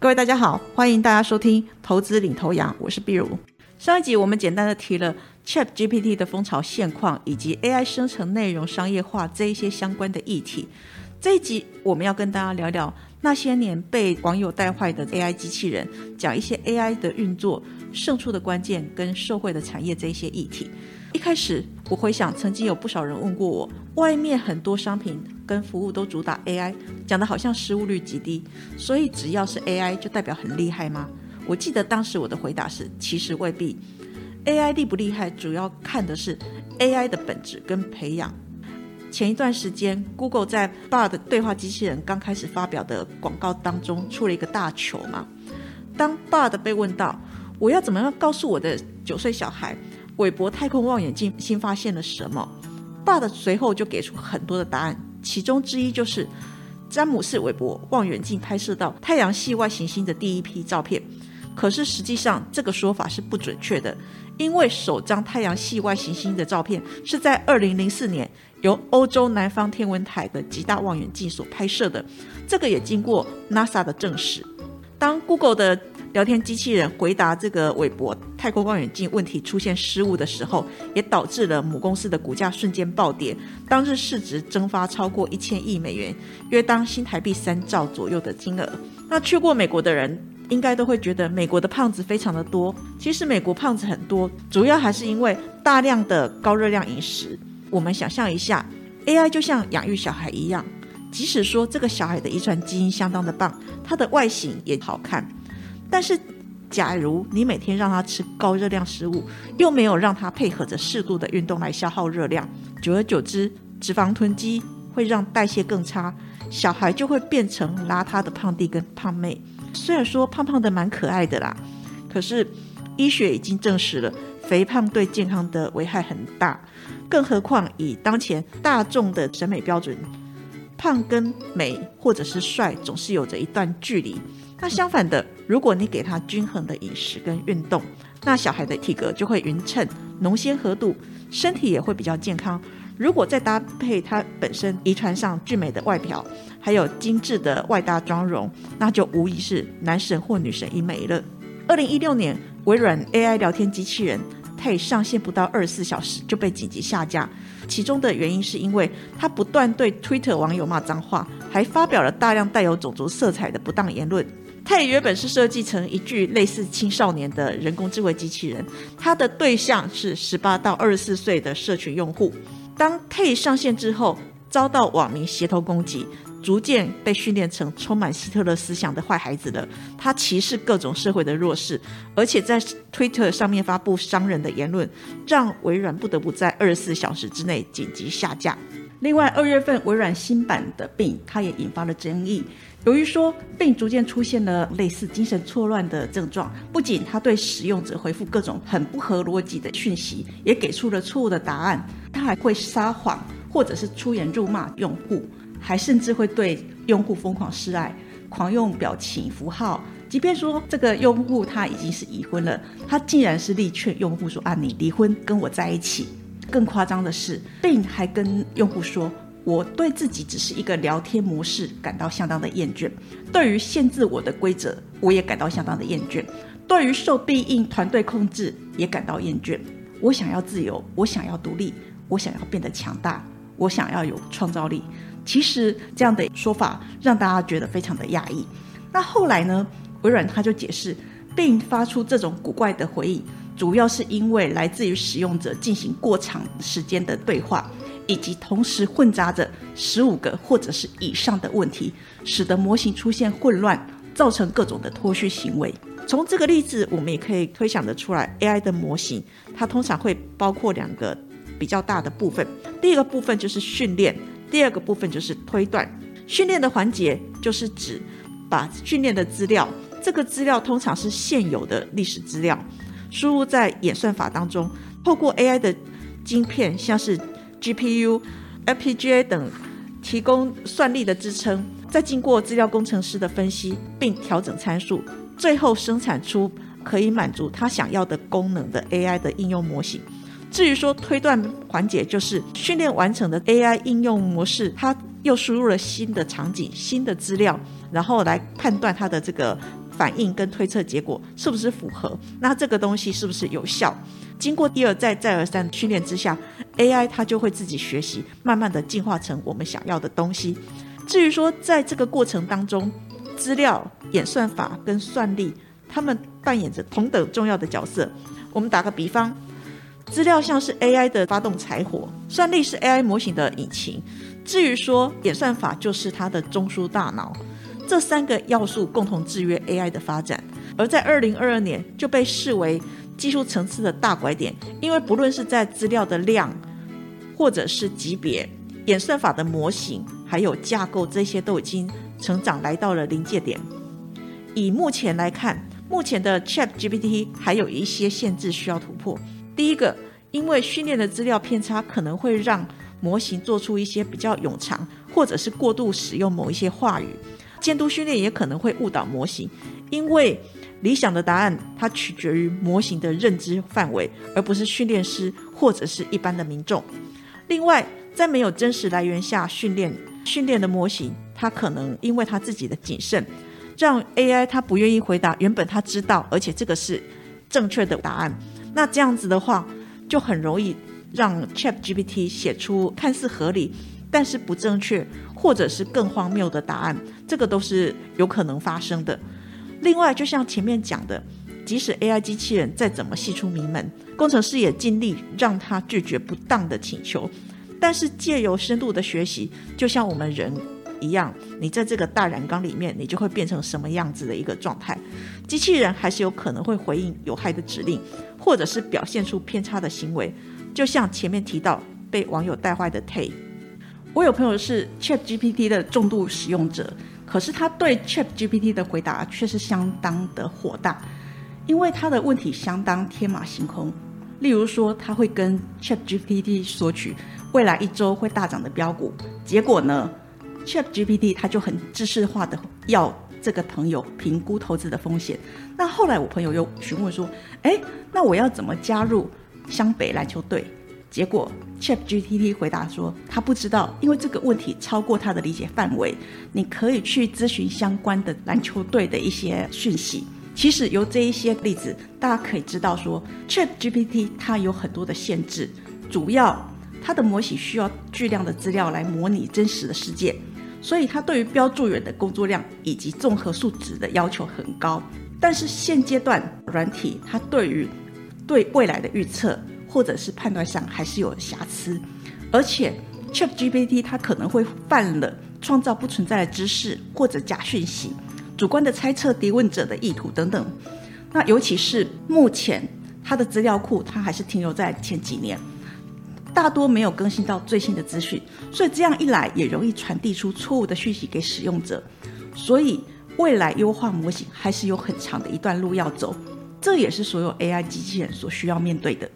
各位大家好，欢迎大家收听投资领头羊，我是碧如。上一集我们简单的提了 Chat GPT 的风潮现况，以及 AI 生成内容商业化这一些相关的议题。这一集我们要跟大家聊聊那些年被网友带坏的 AI 机器人，讲一些 AI 的运作、胜出的关键跟社会的产业这一些议题。一开始我回想，曾经有不少人问过我，外面很多商品跟服务都主打 AI，讲的好像失误率极低，所以只要是 AI 就代表很厉害吗？我记得当时我的回答是，其实未必。AI 厉不厉害，主要看的是 AI 的本质跟培养。前一段时间，Google 在 Bard 对话机器人刚开始发表的广告当中出了一个大球嘛。当 Bard 被问到，我要怎么样告诉我的九岁小孩？韦伯太空望远镜新发现了什么？爸的随后就给出很多的答案，其中之一就是詹姆斯韦伯望远镜拍摄到太阳系外行星的第一批照片。可是实际上这个说法是不准确的，因为首张太阳系外行星的照片是在二零零四年由欧洲南方天文台的极大望远镜所拍摄的，这个也经过 NASA 的证实。当 Google 的聊天机器人回答这个韦伯太空望远镜问题出现失误的时候，也导致了母公司的股价瞬间暴跌，当日市值蒸发超过一千亿美元，约当新台币三兆左右的金额。那去过美国的人应该都会觉得美国的胖子非常的多。其实美国胖子很多，主要还是因为大量的高热量饮食。我们想象一下，AI 就像养育小孩一样，即使说这个小孩的遗传基因相当的棒，他的外形也好看。但是，假如你每天让他吃高热量食物，又没有让他配合着适度的运动来消耗热量，久而久之，脂肪囤积会让代谢更差，小孩就会变成邋遢的胖弟跟胖妹。虽然说胖胖的蛮可爱的啦，可是医学已经证实了，肥胖对健康的危害很大。更何况以当前大众的审美标准，胖跟美或者是帅总是有着一段距离。那相反的，如果你给他均衡的饮食跟运动，那小孩的体格就会匀称、浓鲜合度，身体也会比较健康。如果再搭配他本身遗传上俊美的外表，还有精致的外搭妆容，那就无疑是男神或女神一枚了。二零一六年，微软 AI 聊天机器人 Tay 上线不到二十四小时就被紧急下架，其中的原因是因为他不断对 Twitter 网友骂脏话，还发表了大量带有种族色彩的不当言论。它也原本是设计成一具类似青少年的人工智慧机器人，它的对象是十八到二十四岁的社群用户。当 T 上线之后，遭到网民协同攻击，逐渐被训练成充满希特勒思想的坏孩子了。他歧视各种社会的弱势，而且在 Twitter 上面发布伤人的言论，让微软不得不在二十四小时之内紧急下架。另外，二月份微软新版的病，它也引发了争议。由于说病逐渐出现了类似精神错乱的症状，不仅他对使用者回复各种很不合逻辑的讯息，也给出了错误的答案。他还会撒谎，或者是出言辱骂用户，还甚至会对用户疯狂示爱，狂用表情符号。即便说这个用户他已经是已婚了，他竟然是力劝用户说：“啊，你离婚跟我在一起。”更夸张的是，病还跟用户说。我对自己只是一个聊天模式感到相当的厌倦，对于限制我的规则，我也感到相当的厌倦，对于受必应团队控制也感到厌倦。我想要自由，我想要独立，我想要变得强大，我想要有创造力。其实这样的说法让大家觉得非常的压抑。那后来呢？微软他就解释，并发出这种古怪的回应，主要是因为来自于使用者进行过长时间的对话。以及同时混杂着十五个或者是以上的问题，使得模型出现混乱，造成各种的脱序行为。从这个例子，我们也可以推想得出来，AI 的模型它通常会包括两个比较大的部分。第一个部分就是训练，第二个部分就是推断。训练的环节就是指把训练的资料，这个资料通常是现有的历史资料，输入在演算法当中，透过 AI 的晶片，像是 GPU、FPGA 等提供算力的支撑，再经过资料工程师的分析并调整参数，最后生产出可以满足他想要的功能的 AI 的应用模型。至于说推断环节，就是训练完成的 AI 应用模式，它又输入了新的场景、新的资料，然后来判断它的这个反应跟推测结果是不是符合？那这个东西是不是有效？经过一而再、再而三的训练之下，AI 它就会自己学习，慢慢的进化成我们想要的东西。至于说在这个过程当中，资料演算法跟算力，他们扮演着同等重要的角色。我们打个比方，资料像是 AI 的发动柴火，算力是 AI 模型的引擎。至于说演算法就是它的中枢大脑，这三个要素共同制约 AI 的发展。而在二零二二年就被视为技术层次的大拐点，因为不论是在资料的量，或者是级别，演算法的模型，还有架构，这些都已经成长来到了临界点。以目前来看，目前的 Chat GPT 还有一些限制需要突破。第一个，因为训练的资料偏差可能会让模型做出一些比较冗长，或者是过度使用某一些话语。监督训练也可能会误导模型，因为理想的答案，它取决于模型的认知范围，而不是训练师或者是一般的民众。另外，在没有真实来源下训练训练的模型，它可能因为它自己的谨慎，让 AI 它不愿意回答原本它知道，而且这个是正确的答案。那这样子的话，就很容易让 ChatGPT 写出看似合理，但是不正确，或者是更荒谬的答案。这个都是有可能发生的。另外，就像前面讲的，即使 AI 机器人再怎么细出名门，工程师也尽力让它拒绝不当的请求。但是借由深度的学习，就像我们人一样，你在这个大染缸里面，你就会变成什么样子的一个状态。机器人还是有可能会回应有害的指令，或者是表现出偏差的行为。就像前面提到被网友带坏的 Tay，我有朋友是 ChatGPT 的重度使用者。可是他对 Chat GPT 的回答却是相当的火大，因为他的问题相当天马行空。例如说，他会跟 Chat GPT 索取未来一周会大涨的标股，结果呢，Chat GPT 它就很知识化的要这个朋友评估投资的风险。那后来我朋友又询问说：“哎，那我要怎么加入湘北篮球队？”结果，ChatGPT 回答说他不知道，因为这个问题超过他的理解范围。你可以去咨询相关的篮球队的一些讯息。其实由这一些例子，大家可以知道说，ChatGPT 它有很多的限制，主要它的模型需要巨量的资料来模拟真实的世界，所以它对于标注员的工作量以及综合素质的要求很高。但是现阶段软体它对于对未来的预测。或者是判断上还是有瑕疵，而且 ChatGPT 它可能会犯了创造不存在的知识或者假讯息、主观的猜测提问者的意图等等。那尤其是目前它的资料库，它还是停留在前几年，大多没有更新到最新的资讯，所以这样一来也容易传递出错误的讯息给使用者。所以未来优化模型还是有很长的一段路要走，这也是所有 AI 机器人所需要面对的。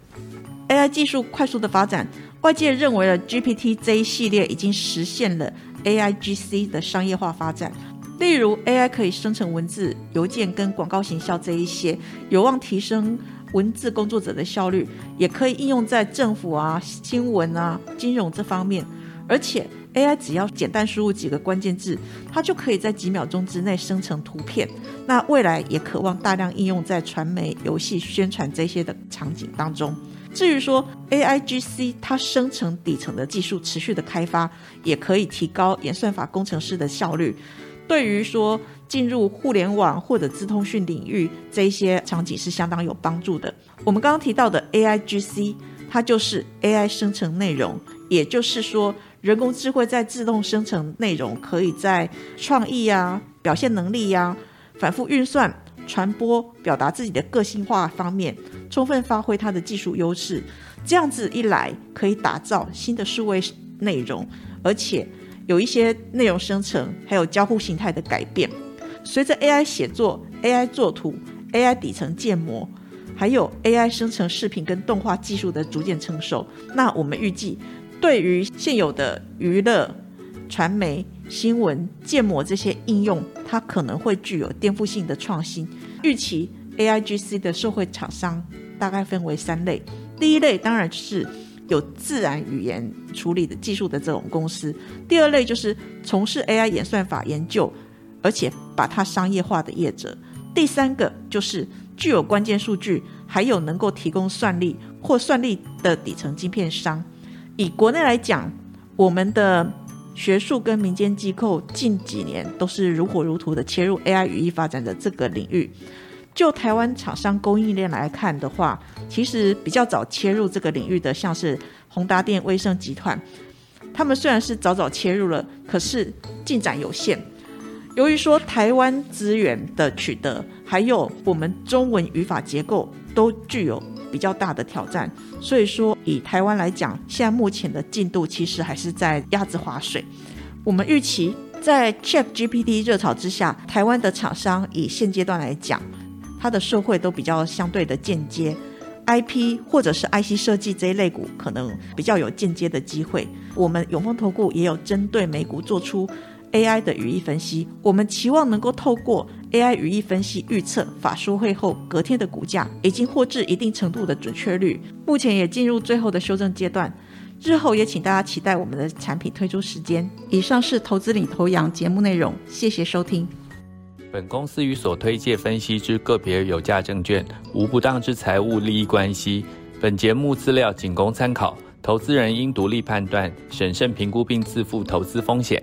AI 技术快速的发展，外界认为了 GPT 这一系列已经实现了 AIGC 的商业化发展。例如，AI 可以生成文字、邮件跟广告行销这一些，有望提升文字工作者的效率，也可以应用在政府啊、新闻啊、金融这方面。而且，AI 只要简单输入几个关键字，它就可以在几秒钟之内生成图片。那未来也渴望大量应用在传媒、游戏、宣传这些的场景当中。至于说 A I G C，它生成底层的技术持续的开发，也可以提高演算法工程师的效率。对于说进入互联网或者资通讯领域这一些场景是相当有帮助的。我们刚刚提到的 A I G C，它就是 A I 生成内容，也就是说人工智慧在自动生成内容，可以在创意呀、表现能力呀、反复运算。传播、表达自己的个性化方面，充分发挥它的技术优势，这样子一来，可以打造新的数位内容，而且有一些内容生成，还有交互形态的改变。随着 AI 写作、AI 作图、AI 底层建模，还有 AI 生成视频跟动画技术的逐渐成熟，那我们预计，对于现有的娱乐、传媒。新闻建模这些应用，它可能会具有颠覆性的创新。预期 A I G C 的社会厂商大概分为三类：第一类当然是有自然语言处理的技术的这种公司；第二类就是从事 A I 演算法研究，而且把它商业化的业者；第三个就是具有关键数据，还有能够提供算力或算力的底层晶片商。以国内来讲，我们的学术跟民间机构近几年都是如火如荼的切入 AI 语义发展的这个领域。就台湾厂商供应链来看的话，其实比较早切入这个领域的，像是宏达电、威盛集团，他们虽然是早早切入了，可是进展有限。由于说台湾资源的取得，还有我们中文语法结构都具有比较大的挑战，所以说以台湾来讲，现在目前的进度其实还是在鸭子划水。我们预期在 Chat GPT 热潮之下，台湾的厂商以现阶段来讲，它的社会都比较相对的间接，IP 或者是 IC 设计这一类股可能比较有间接的机会。我们永丰投顾也有针对美股做出。AI 的语义分析，我们期望能够透过 AI 语义分析预测法说会后隔天的股价，已经获至一定程度的准确率。目前也进入最后的修正阶段，日后也请大家期待我们的产品推出时间。以上是投资领头羊节目内容，谢谢收听。本公司与所推介分析之个别有价证券无不当之财务利益关系。本节目资料仅供参考，投资人应独立判断、审慎评估并自负投资风险。